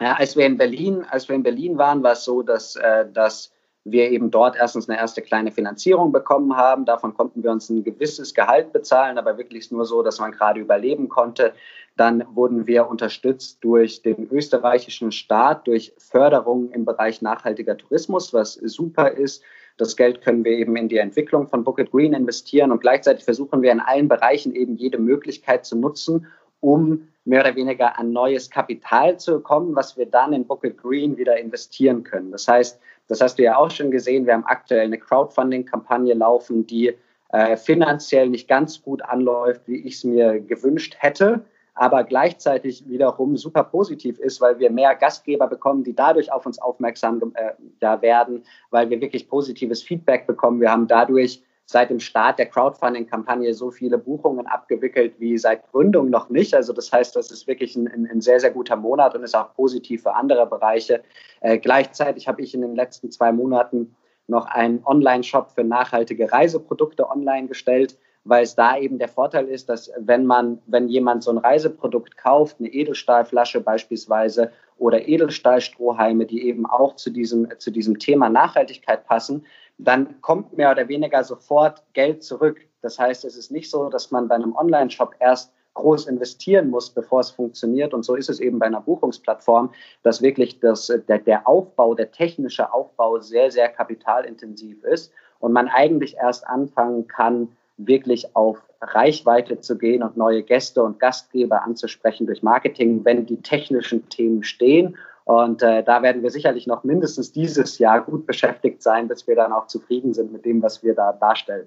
ja, als wir in Berlin, als wir in Berlin waren, war es so, dass, äh, dass wir eben dort erstens eine erste kleine Finanzierung bekommen haben. Davon konnten wir uns ein gewisses Gehalt bezahlen, aber wirklich nur so, dass man gerade überleben konnte. Dann wurden wir unterstützt durch den österreichischen Staat, durch Förderung im Bereich nachhaltiger Tourismus, was super ist. Das Geld können wir eben in die Entwicklung von Bucket Green investieren und gleichzeitig versuchen wir in allen Bereichen eben jede Möglichkeit zu nutzen, um mehr oder weniger an neues Kapital zu kommen, was wir dann in Bucket Green wieder investieren können. Das heißt, das hast du ja auch schon gesehen, wir haben aktuell eine Crowdfunding-Kampagne laufen, die äh, finanziell nicht ganz gut anläuft, wie ich es mir gewünscht hätte aber gleichzeitig wiederum super positiv ist, weil wir mehr Gastgeber bekommen, die dadurch auf uns aufmerksam äh, ja, werden, weil wir wirklich positives Feedback bekommen. Wir haben dadurch seit dem Start der Crowdfunding-Kampagne so viele Buchungen abgewickelt wie seit Gründung noch nicht. Also das heißt, das ist wirklich ein, ein sehr, sehr guter Monat und ist auch positiv für andere Bereiche. Äh, gleichzeitig habe ich in den letzten zwei Monaten noch einen Online-Shop für nachhaltige Reiseprodukte online gestellt weil es da eben der Vorteil ist, dass wenn man, wenn jemand so ein Reiseprodukt kauft, eine Edelstahlflasche beispielsweise oder Edelstahlstrohhalme, die eben auch zu diesem, zu diesem Thema Nachhaltigkeit passen, dann kommt mehr oder weniger sofort Geld zurück. Das heißt, es ist nicht so, dass man bei einem Online-Shop erst groß investieren muss, bevor es funktioniert. Und so ist es eben bei einer Buchungsplattform, dass wirklich das, der, der Aufbau, der technische Aufbau sehr, sehr kapitalintensiv ist und man eigentlich erst anfangen kann, wirklich auf Reichweite zu gehen und neue Gäste und Gastgeber anzusprechen durch Marketing, wenn die technischen Themen stehen. Und äh, da werden wir sicherlich noch mindestens dieses Jahr gut beschäftigt sein, bis wir dann auch zufrieden sind mit dem, was wir da darstellen.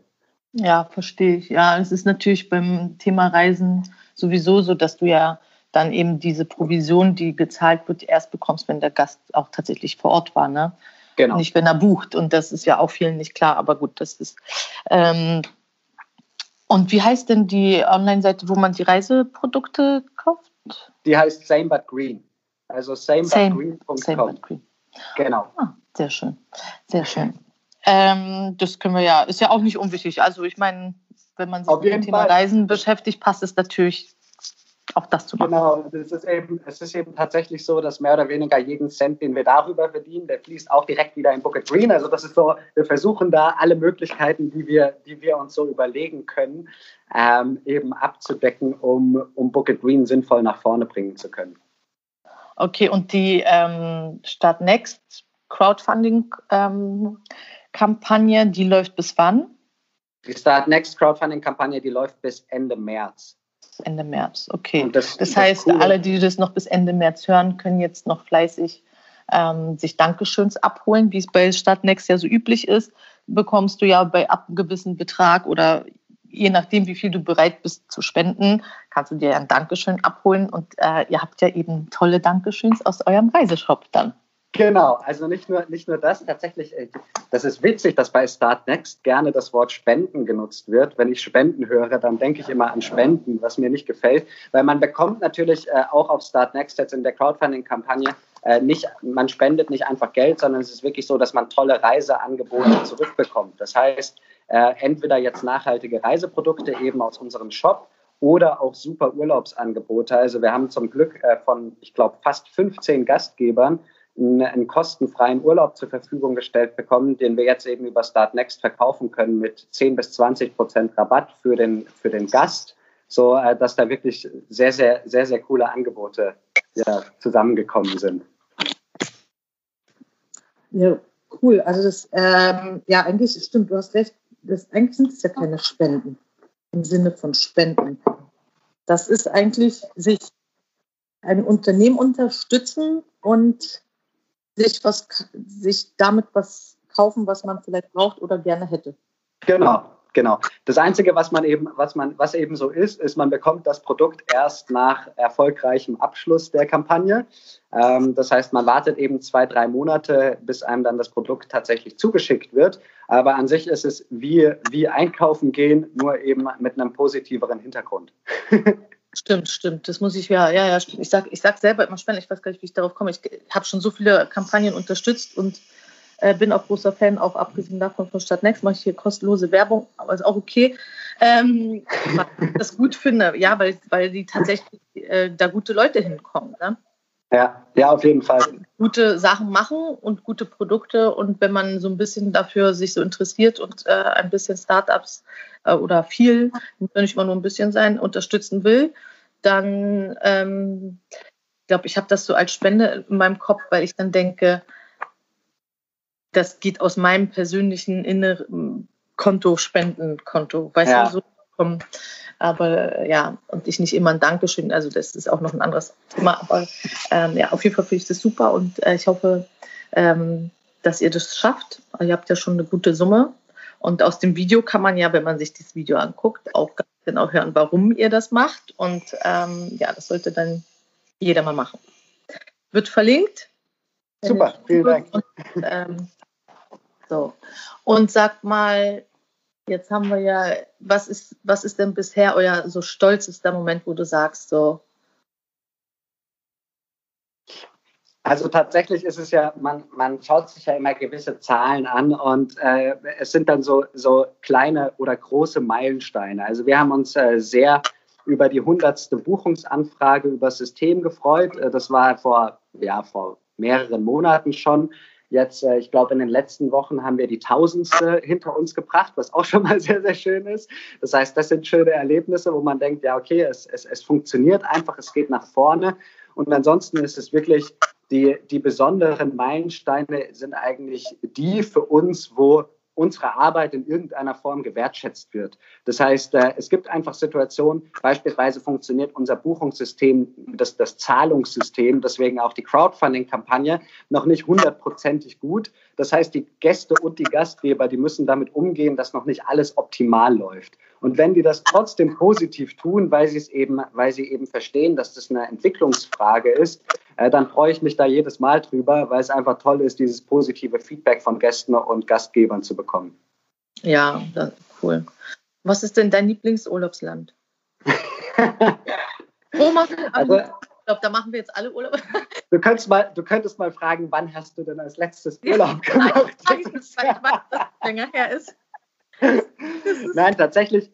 Ja, verstehe ich. Ja, es ist natürlich beim Thema Reisen sowieso so, dass du ja dann eben diese Provision, die gezahlt wird, erst bekommst, wenn der Gast auch tatsächlich vor Ort war. Ne? Genau. Nicht, wenn er bucht. Und das ist ja auch vielen nicht klar. Aber gut, das ist. Ähm, Und wie heißt denn die Online-Seite, wo man die Reiseprodukte kauft? Die heißt Same But Green. Also samebutgreen.com. Same green. Genau. Ah, sehr schön. Sehr schön. Ähm, das können wir ja, ist ja auch nicht unwichtig. Also ich meine, wenn man sich mit dem Thema Fall. Reisen beschäftigt, passt es natürlich auch das zu machen. Genau, es ist, eben, es ist eben tatsächlich so, dass mehr oder weniger jeden Cent, den wir darüber verdienen, der fließt auch direkt wieder in Bucket Green. Also das ist so, wir versuchen da alle Möglichkeiten, die wir, die wir uns so überlegen können, ähm, eben abzudecken, um, um Bucket Green sinnvoll nach vorne bringen zu können. Okay, und die ähm, Start Next Crowdfunding-Kampagne, ähm, die läuft bis wann? Die Start Next Crowdfunding-Kampagne, die läuft bis Ende März. Ende März, okay. Das, das, heißt, das alle, die das noch bis Ende März hören, können jetzt noch fleißig ähm, sich Dankeschöns abholen, wie es bei Stadtnext ja so üblich ist. Bekommst du ja bei ab einem gewissen Betrag oder je nachdem, wie viel du bereit bist zu spenden, kannst du dir ein Dankeschön abholen und äh, ihr habt ja eben tolle Dankeschöns aus eurem Reiseshop dann. Genau, also nicht nur, nicht nur das, tatsächlich, äh, das ist witzig, dass bei Start Next gerne das Wort Spenden genutzt wird. Wenn ich Spenden höre, dann denke ich immer an Spenden, was mir nicht gefällt, weil man bekommt natürlich äh, auch auf Start Next jetzt in der Crowdfunding-Kampagne äh, nicht, man spendet nicht einfach Geld, sondern es ist wirklich so, dass man tolle Reiseangebote zurückbekommt. Das heißt, entweder jetzt nachhaltige Reiseprodukte eben aus unserem Shop oder auch super Urlaubsangebote. Also wir haben zum Glück von, ich glaube, fast 15 Gastgebern einen kostenfreien Urlaub zur Verfügung gestellt bekommen, den wir jetzt eben über Start Next verkaufen können mit 10 bis 20 Prozent Rabatt für den, für den Gast, so äh, dass da wirklich sehr, sehr, sehr, sehr coole Angebote ja, zusammengekommen sind. Ja, cool. Also das, ähm, ja, eigentlich stimmt, du hast recht, das, eigentlich sind es ja keine Spenden im Sinne von Spenden. Das ist eigentlich sich ein Unternehmen unterstützen und sich was, sich damit was kaufen, was man vielleicht braucht oder gerne hätte. Genau, genau. Das Einzige, was man eben, was man, was eben so ist, ist, man bekommt das Produkt erst nach erfolgreichem Abschluss der Kampagne. Ähm, das heißt, man wartet eben zwei, drei Monate, bis einem dann das Produkt tatsächlich zugeschickt wird. Aber an sich ist es wie, wie einkaufen gehen, nur eben mit einem positiveren Hintergrund. Stimmt, stimmt. Das muss ich ja, ja, ja. Ich sag, ich sag selber immer spannend. Ich weiß gar nicht, wie ich darauf komme. Ich habe schon so viele Kampagnen unterstützt und äh, bin auch großer Fan, auch abgesehen davon von Stadtnext, mache ich hier kostenlose Werbung, aber ist auch okay. Ähm, weil ich das gut finde, ja, weil, weil die tatsächlich äh, da gute Leute hinkommen. Ne? Ja, ja, auf jeden Fall. Gute Sachen machen und gute Produkte. Und wenn man so ein bisschen dafür sich so interessiert und äh, ein bisschen Startups äh, oder viel, muss nicht immer nur ein bisschen sein, unterstützen will, dann ähm, glaube ich, habe das so als Spende in meinem Kopf, weil ich dann denke, das geht aus meinem persönlichen inneren Konto, Spendenkonto. Weißt ja. du, so vom, aber ja, und ich nicht immer ein Dankeschön, also das ist auch noch ein anderes Thema, aber ähm, ja, auf jeden Fall finde ich das super und äh, ich hoffe, ähm, dass ihr das schafft. Ihr habt ja schon eine gute Summe und aus dem Video kann man ja, wenn man sich das Video anguckt, auch ganz genau hören, warum ihr das macht. Und ähm, ja, das sollte dann jeder mal machen. Wird verlinkt. Super, vielen Dank. Und, ähm, so. Und sagt mal, jetzt haben wir ja, was ist, was ist denn bisher euer so stolzester Moment, wo du sagst, so, Also tatsächlich ist es ja, man, man schaut sich ja immer gewisse Zahlen an und äh, es sind dann so, so kleine oder große Meilensteine. Also wir haben uns äh, sehr über die hundertste Buchungsanfrage über das System gefreut. Äh, das war vor, ja, vor mehreren Monaten schon. Jetzt, äh, ich glaube, in den letzten Wochen haben wir die tausendste hinter uns gebracht, was auch schon mal sehr, sehr schön ist. Das heißt, das sind schöne Erlebnisse, wo man denkt, ja, okay, es, es, es funktioniert einfach, es geht nach vorne. Und ansonsten ist es wirklich die, die besonderen Meilensteine sind eigentlich die für uns, wo unsere Arbeit in irgendeiner Form gewertschätzt wird. Das heißt, äh, es gibt einfach Situationen, beispielsweise funktioniert unser Buchungssystem, das, das Zahlungssystem, deswegen auch die Crowdfunding-Kampagne, noch nicht hundertprozentig gut. Das heißt, die Gäste und die Gastgeber, die müssen damit umgehen, dass noch nicht alles optimal läuft. Und wenn die das trotzdem positiv tun, weil sie es eben, weil sie eben verstehen, dass das eine Entwicklungsfrage ist, äh, dann freue ich mich da jedes Mal drüber, weil es einfach toll ist, dieses positive Feedback von Gästen und Gastgebern zu bekommen. Ja, cool. Was ist denn dein Lieblingsurlaubsland? Wo machst du also, glaube, da machen wir jetzt alle Urlaub. Du könntest, mal, du könntest mal fragen, wann hast du denn als letztes Urlaub gemacht? Nein, ich weiß, dass länger her ist. Nein, tatsächlich,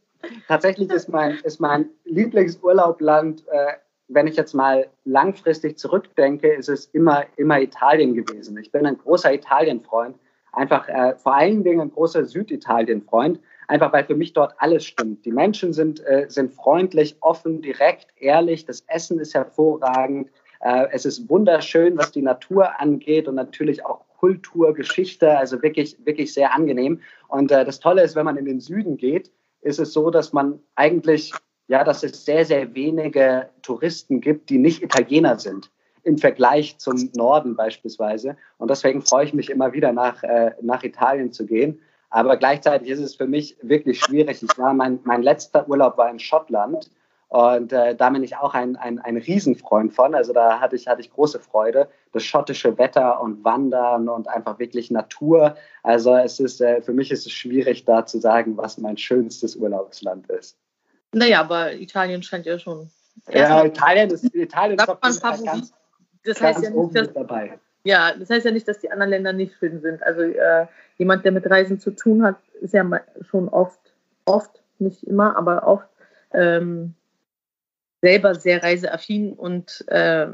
tatsächlich ist mein, ist mein Lieblingsurlaubland, äh, wenn ich jetzt mal langfristig zurückdenke, ist es immer, immer Italien gewesen. Ich bin ein großer Italien-Freund, einfach äh, vor allen Dingen ein großer Süditalien-Freund, einfach weil für mich dort alles stimmt. Die Menschen sind, äh, sind freundlich, offen, direkt, ehrlich, das Essen ist hervorragend, äh, es ist wunderschön, was die Natur angeht und natürlich auch Kultur, Geschichte, also wirklich, wirklich sehr angenehm. Und äh, das Tolle ist, wenn man in den Süden geht, ist es so, dass man eigentlich, ja, dass es sehr, sehr wenige Touristen gibt, die nicht Italiener sind im Vergleich zum Norden beispielsweise. Und deswegen freue ich mich immer wieder nach, äh, nach Italien zu gehen. Aber gleichzeitig ist es für mich wirklich schwierig. Ich war, mein, mein letzter Urlaub war in Schottland und äh, da bin ich auch ein, ein, ein Riesenfreund von. Also da hatte ich, hatte ich große Freude. Das schottische Wetter und Wandern und einfach wirklich Natur. Also es ist, äh, für mich ist es schwierig, da zu sagen, was mein schönstes Urlaubsland ist. Naja, aber Italien scheint ja schon. Ja, Italien ist, Italien ist ganz, das heißt ja nicht, dass, dabei. Ja, das heißt ja nicht, dass die anderen Länder nicht schön sind. Also äh, jemand, der mit Reisen zu tun hat, ist ja schon oft, oft, nicht immer, aber oft ähm, selber sehr reiseaffin und äh,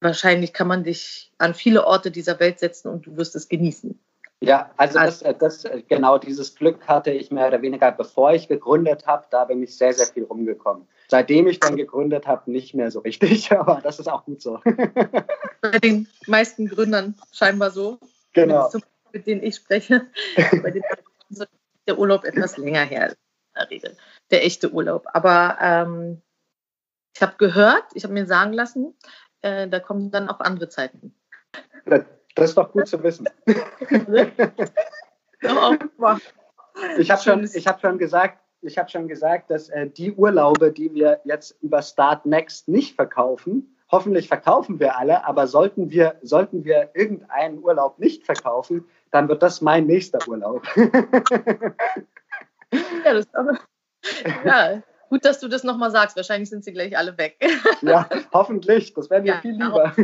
wahrscheinlich kann man dich an viele Orte dieser Welt setzen und du wirst es genießen. Ja, also, also das, das, genau dieses Glück hatte ich mehr oder weniger, bevor ich gegründet habe. Da bin ich sehr, sehr viel rumgekommen. Seitdem ich dann gegründet habe, nicht mehr so richtig, aber das ist auch gut so. Bei den meisten Gründern scheinbar so. Genau. Mit denen ich spreche. Bei den ist der Urlaub etwas länger her, in der Regel. Der echte Urlaub. Aber ähm, ich habe gehört, ich habe mir sagen lassen, äh, da kommen dann auch andere Zeiten. Das ist doch gut zu wissen. ich habe schon, hab schon gesagt, ich habe schon gesagt, dass äh, die Urlaube, die wir jetzt über Start Next nicht verkaufen, hoffentlich verkaufen wir alle, aber sollten wir, sollten wir irgendeinen Urlaub nicht verkaufen, dann wird das mein nächster Urlaub. ja, das aber, ja, Gut, dass du das nochmal sagst. Wahrscheinlich sind sie gleich alle weg. ja, hoffentlich. Das wäre mir ja, viel lieber.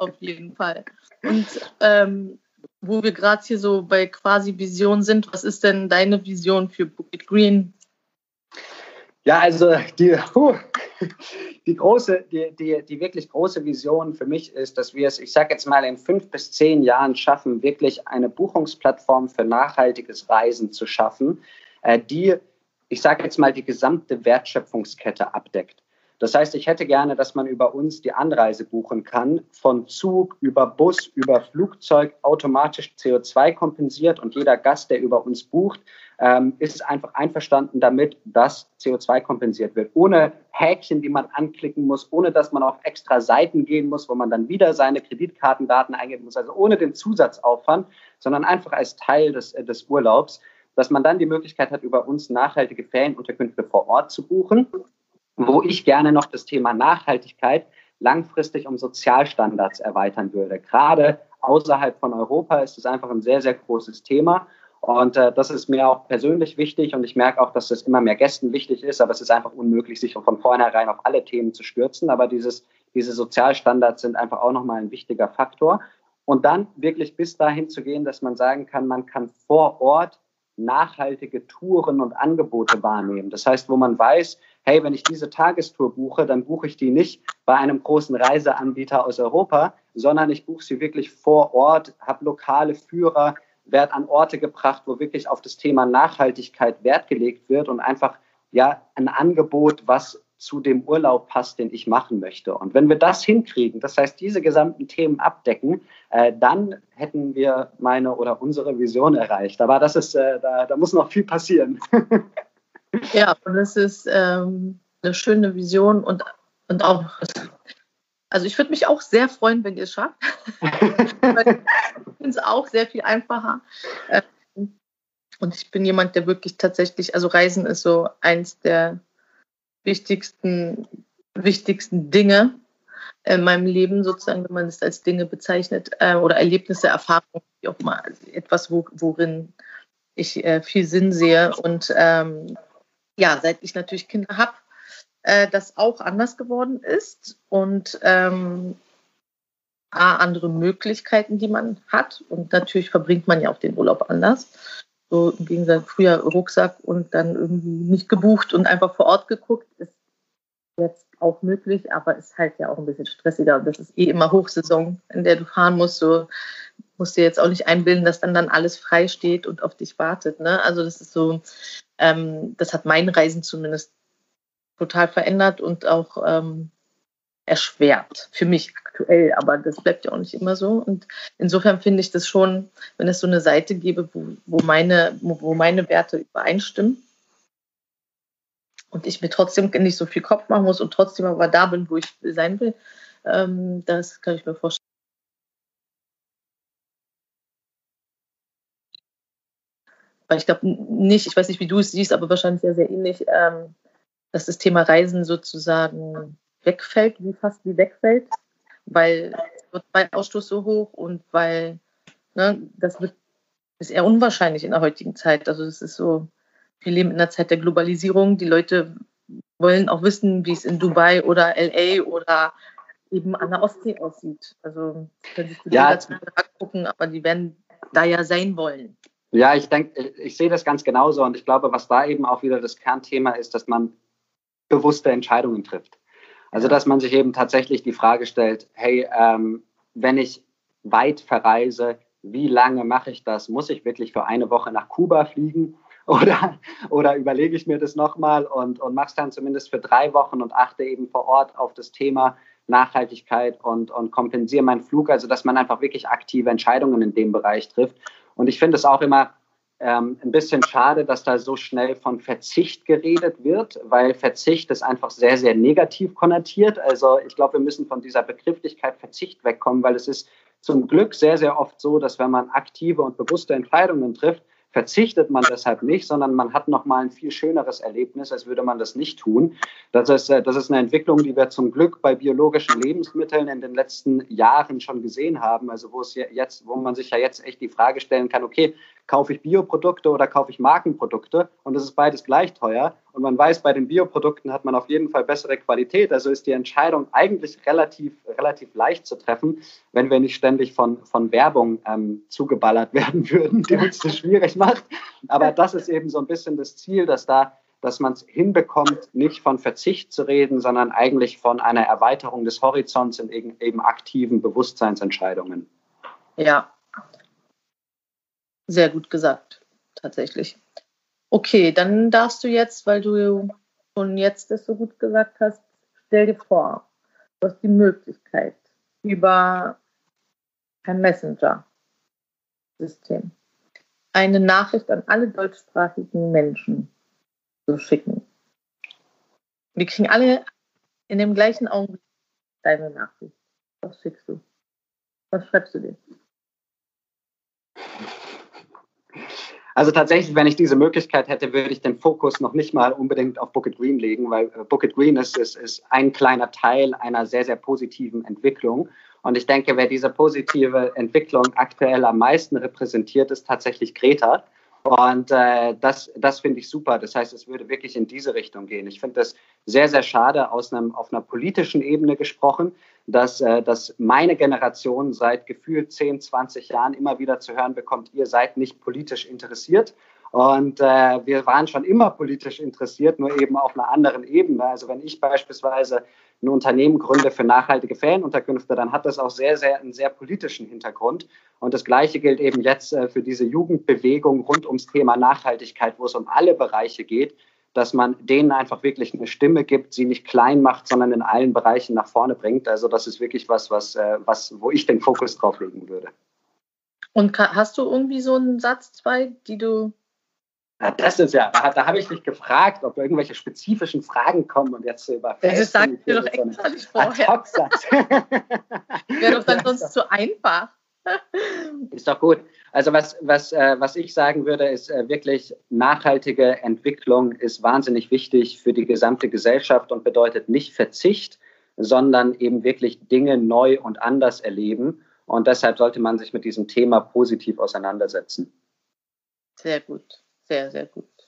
Auf, jeden Fall. Und ähm, wo wir gerade hier so bei quasi Vision sind, was ist denn deine Vision für Bukit Green? Ja, also die, die große, die, die, die wirklich große Vision für mich ist, dass wir es, ich sage jetzt mal, in fünf bis zehn Jahren schaffen, wirklich eine Buchungsplattform für nachhaltiges Reisen zu schaffen, äh, die ich sage jetzt mal, die gesamte Wertschöpfungskette abdeckt. Das heißt, ich hätte gerne, dass man über uns die Anreise buchen kann, von Zug über Bus, über Flugzeug automatisch CO2 kompensiert und jeder Gast, der über uns bucht, ähm, ist einfach einverstanden damit, dass CO2 kompensiert wird. Ohne Häkchen, die man anklicken muss, ohne dass man auf extra Seiten gehen muss, wo man dann wieder seine Kreditkartendaten eingeben muss, also ohne den Zusatzaufwand, sondern einfach als Teil des, äh, des Urlaubs dass man dann die Möglichkeit hat, über uns nachhaltige Ferienunterkünfte vor Ort zu buchen, wo ich gerne noch das Thema Nachhaltigkeit langfristig um Sozialstandards erweitern würde. Gerade außerhalb von Europa ist es einfach ein sehr, sehr großes Thema. Und äh, das ist mir auch persönlich wichtig und ich merke auch, dass das immer mehr Gästen wichtig ist, aber es ist einfach unmöglich, sich von vornherein auf alle Themen zu stürzen. Aber dieses, diese Sozialstandards sind einfach auch nochmal ein wichtiger Faktor. Und dann wirklich bis dahin zu gehen, dass man sagen kann, man kann vor Ort nachhaltige Touren und Angebote wahrnehmen. Das heißt, wo man weiß, hey, wenn ich diese Tagestour buche, dann buche ich die nicht bei einem großen Reiseanbieter aus Europa, sondern ich buche sie wirklich vor Ort, habe lokale Führer, werde an Orte gebracht, wo wirklich auf das Thema Nachhaltigkeit Wert gelegt wird und einfach ja ein Angebot, was zu dem Urlaub passt, den ich machen möchte. Und wenn wir das hinkriegen, das heißt, diese gesamten Themen abdecken, äh, dann hätten wir meine oder unsere Vision erreicht. Aber das ist, äh, da, da muss noch viel passieren. ja, und es ist ähm, eine schöne Vision und, und auch, also ich würde mich auch sehr freuen, wenn ihr es schafft. ich finde es auch sehr viel einfacher. Ähm, und ich bin jemand, der wirklich tatsächlich, also Reisen ist so eins der wichtigsten, wichtigsten Dinge in meinem Leben sozusagen, wenn man es als Dinge bezeichnet, äh, oder Erlebnisse, Erfahrungen, wie auch immer, also etwas, wo, worin ich äh, viel Sinn sehe. Und ähm, ja, seit ich natürlich Kinder habe, äh, das auch anders geworden ist und ähm, andere Möglichkeiten, die man hat. Und natürlich verbringt man ja auch den Urlaub anders. So im Gegensatz früher Rucksack und dann irgendwie nicht gebucht und einfach vor Ort geguckt, ist jetzt auch möglich, aber ist halt ja auch ein bisschen stressiger. Das ist eh immer Hochsaison, in der du fahren musst. So musst dir jetzt auch nicht einbilden, dass dann dann alles frei steht und auf dich wartet. Ne? Also das ist so, ähm, das hat mein Reisen zumindest total verändert und auch ähm, erschwert für mich aktuell, aber das bleibt ja auch nicht immer so. Und insofern finde ich das schon, wenn es so eine Seite gäbe, wo, wo, meine, wo meine Werte übereinstimmen und ich mir trotzdem nicht so viel Kopf machen muss und trotzdem aber da bin, wo ich sein will, ähm, das kann ich mir vorstellen. Weil ich glaube nicht, ich weiß nicht, wie du es siehst, aber wahrscheinlich sehr, sehr ähnlich, ähm, dass das Thema Reisen sozusagen wegfällt, wie fast wie wegfällt, weil CO2-Ausstoß so hoch und weil ne, das wird, ist eher unwahrscheinlich in der heutigen Zeit. Also es ist so, wir leben in der Zeit der Globalisierung. Die Leute wollen auch wissen, wie es in Dubai oder LA oder eben an der Ostsee aussieht. Also können sich die ja. gucken, aber die werden da ja sein wollen. Ja, ich denke, ich sehe das ganz genauso und ich glaube, was da eben auch wieder das Kernthema ist, dass man bewusste Entscheidungen trifft. Also, dass man sich eben tatsächlich die Frage stellt, hey, ähm, wenn ich weit verreise, wie lange mache ich das? Muss ich wirklich für eine Woche nach Kuba fliegen? Oder, oder überlege ich mir das nochmal und, und mache es dann zumindest für drei Wochen und achte eben vor Ort auf das Thema Nachhaltigkeit und, und kompensiere meinen Flug. Also, dass man einfach wirklich aktive Entscheidungen in dem Bereich trifft. Und ich finde es auch immer ähm, ein bisschen schade, dass da so schnell von Verzicht geredet wird, weil Verzicht ist einfach sehr, sehr negativ konnotiert. Also ich glaube, wir müssen von dieser Begrifflichkeit Verzicht wegkommen, weil es ist zum Glück sehr, sehr oft so, dass wenn man aktive und bewusste Entscheidungen trifft, verzichtet man deshalb nicht, sondern man hat nochmal ein viel schöneres Erlebnis, als würde man das nicht tun. Das ist, äh, das ist eine Entwicklung, die wir zum Glück bei biologischen Lebensmitteln in den letzten Jahren schon gesehen haben. Also wo es jetzt, wo man sich ja jetzt echt die Frage stellen kann, okay, kaufe ich Bioprodukte oder kaufe ich Markenprodukte? Und das ist beides gleich teuer. Und man weiß, bei den Bioprodukten hat man auf jeden Fall bessere Qualität. Also ist die Entscheidung eigentlich relativ, relativ leicht zu treffen, wenn wir nicht ständig von, von Werbung ähm, zugeballert werden würden, die uns das schwierig macht. Aber das ist eben so ein bisschen das Ziel, dass da dass man es hinbekommt, nicht von Verzicht zu reden, sondern eigentlich von einer Erweiterung des Horizonts in eben aktiven Bewusstseinsentscheidungen. Ja, sehr gut gesagt, tatsächlich. Okay, dann darfst du jetzt, weil du schon jetzt das so gut gesagt hast, stell dir vor, du hast die Möglichkeit, über ein Messenger-System eine Nachricht an alle deutschsprachigen Menschen zu schicken. Wir kriegen alle in dem gleichen Augenblick deine Nachricht. Was schickst du? Was schreibst du dir? Also tatsächlich, wenn ich diese Möglichkeit hätte, würde ich den Fokus noch nicht mal unbedingt auf Book Green legen, weil äh, Book Green ist, ist, ist ein kleiner Teil einer sehr, sehr positiven Entwicklung. Und ich denke, wer diese positive Entwicklung aktuell am meisten repräsentiert, ist tatsächlich Greta. Und äh, das, das finde ich super. Das heißt, es würde wirklich in diese Richtung gehen. Ich finde das sehr, sehr schade aus einem, auf einer politischen Ebene gesprochen, dass, äh, dass meine Generation seit gefühlt 10, 20 Jahren immer wieder zu hören bekommt, ihr seid nicht politisch interessiert. Und äh, wir waren schon immer politisch interessiert, nur eben auf einer anderen Ebene. Also wenn ich beispielsweise ein Unternehmen gründe für nachhaltige Ferienunterkünfte, dann hat das auch sehr, sehr einen sehr politischen Hintergrund. Und das Gleiche gilt eben jetzt äh, für diese Jugendbewegung rund ums Thema Nachhaltigkeit, wo es um alle Bereiche geht, dass man denen einfach wirklich eine Stimme gibt, sie nicht klein macht, sondern in allen Bereichen nach vorne bringt. Also das ist wirklich was, was, äh, was wo ich den Fokus drauf legen würde. Und hast du irgendwie so einen Satz, zwei, die du na, das ist ja, da, da habe ich dich gefragt, ob irgendwelche spezifischen Fragen kommen und jetzt über Das ich dir doch extra nicht vorher. Wäre doch dann sonst zu einfach. Ist doch gut. Also was, was, äh, was ich sagen würde, ist äh, wirklich nachhaltige Entwicklung ist wahnsinnig wichtig für die gesamte Gesellschaft und bedeutet nicht Verzicht, sondern eben wirklich Dinge neu und anders erleben. Und deshalb sollte man sich mit diesem Thema positiv auseinandersetzen. Sehr gut, sehr, sehr gut.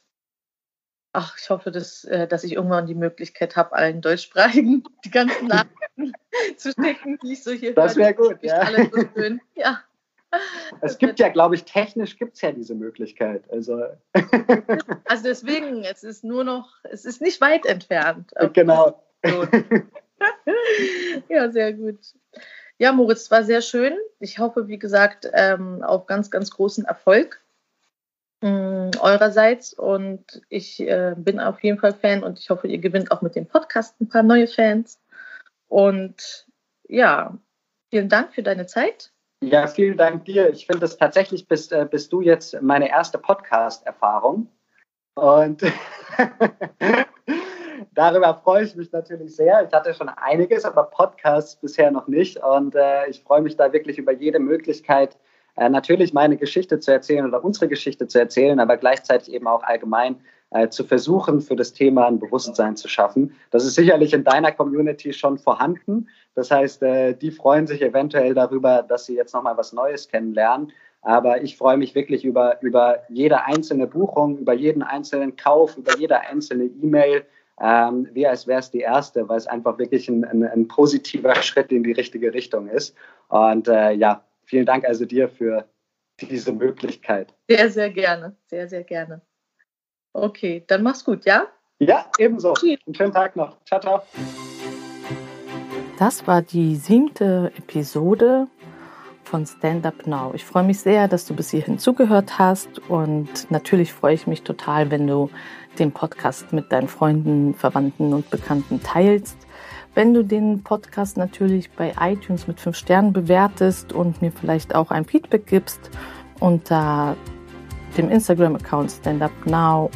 Ach, ich hoffe, dass, äh, dass ich irgendwann die Möglichkeit habe, allen Deutschsprachigen die ganzen Nachrichten zu schicken, die ich so hier Das wäre gut, ja. So schön. ja. Es gibt ja, glaube ich, technisch gibt es ja diese Möglichkeit. Also. also deswegen, es ist nur noch, es ist nicht weit entfernt. Genau. ja, sehr gut. Ja, Moritz, war sehr schön. Ich hoffe, wie gesagt, ähm, auf ganz, ganz großen Erfolg äh, eurerseits. Und ich äh, bin auf jeden Fall Fan und ich hoffe, ihr gewinnt auch mit dem Podcast ein paar neue Fans. Und ja, vielen Dank für deine Zeit. Ja, vielen Dank dir. Ich finde es tatsächlich, bist, äh, bist du jetzt meine erste Podcast-Erfahrung. Und darüber freue ich mich natürlich sehr. Ich hatte schon einiges, aber Podcasts bisher noch nicht. Und äh, ich freue mich da wirklich über jede Möglichkeit, äh, natürlich meine Geschichte zu erzählen oder unsere Geschichte zu erzählen, aber gleichzeitig eben auch allgemein äh, zu versuchen, für das Thema ein Bewusstsein zu schaffen. Das ist sicherlich in deiner Community schon vorhanden. Das heißt, äh, die freuen sich eventuell darüber, dass sie jetzt nochmal was Neues kennenlernen. Aber ich freue mich wirklich über, über jede einzelne Buchung, über jeden einzelnen Kauf, über jede einzelne E-Mail, ähm, wie als wäre es die erste, weil es einfach wirklich ein, ein, ein, positiver Schritt in die richtige Richtung ist. Und äh, ja, vielen Dank also dir für diese Möglichkeit. Sehr, sehr gerne. Sehr, sehr gerne. Okay, dann mach's gut, ja? Ja, ebenso. Einen schönen Tag noch. Ciao, ciao. Das war die siebte Episode von Stand Up Now. Ich freue mich sehr, dass du bis hierhin zugehört hast und natürlich freue ich mich total, wenn du den Podcast mit deinen Freunden, Verwandten und Bekannten teilst. Wenn du den Podcast natürlich bei iTunes mit fünf Sternen bewertest und mir vielleicht auch ein Feedback gibst unter dem Instagram-Account standupnow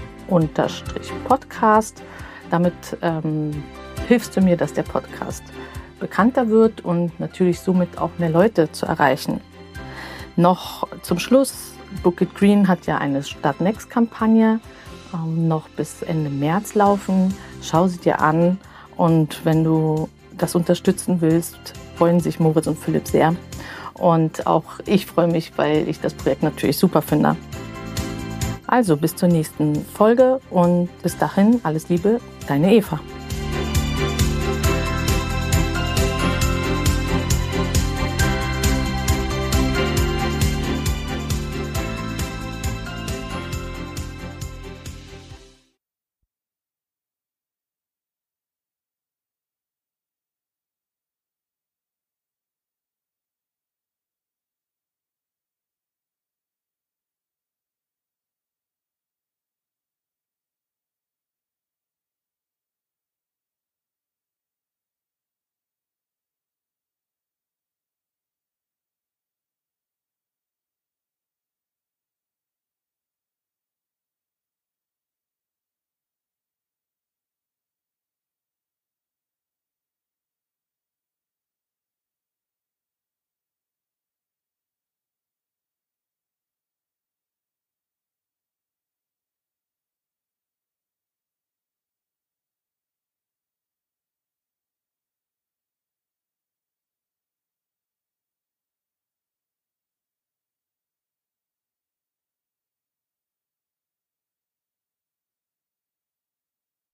Podcast. Damit ähm, hilfst du mir, dass der Podcast bekannter wird und natürlich somit auch mehr Leute zu erreichen. Noch zum Schluss, Book It Green hat ja eine Start Next Kampagne ähm, noch bis Ende März laufen. Schau sie dir an und wenn du das unterstützen willst, freuen sich Moritz und Philipp sehr. Und auch ich freue mich, weil ich das Projekt natürlich super finde. Also bis zur nächsten Folge und bis dahin alles Liebe, deine Eva.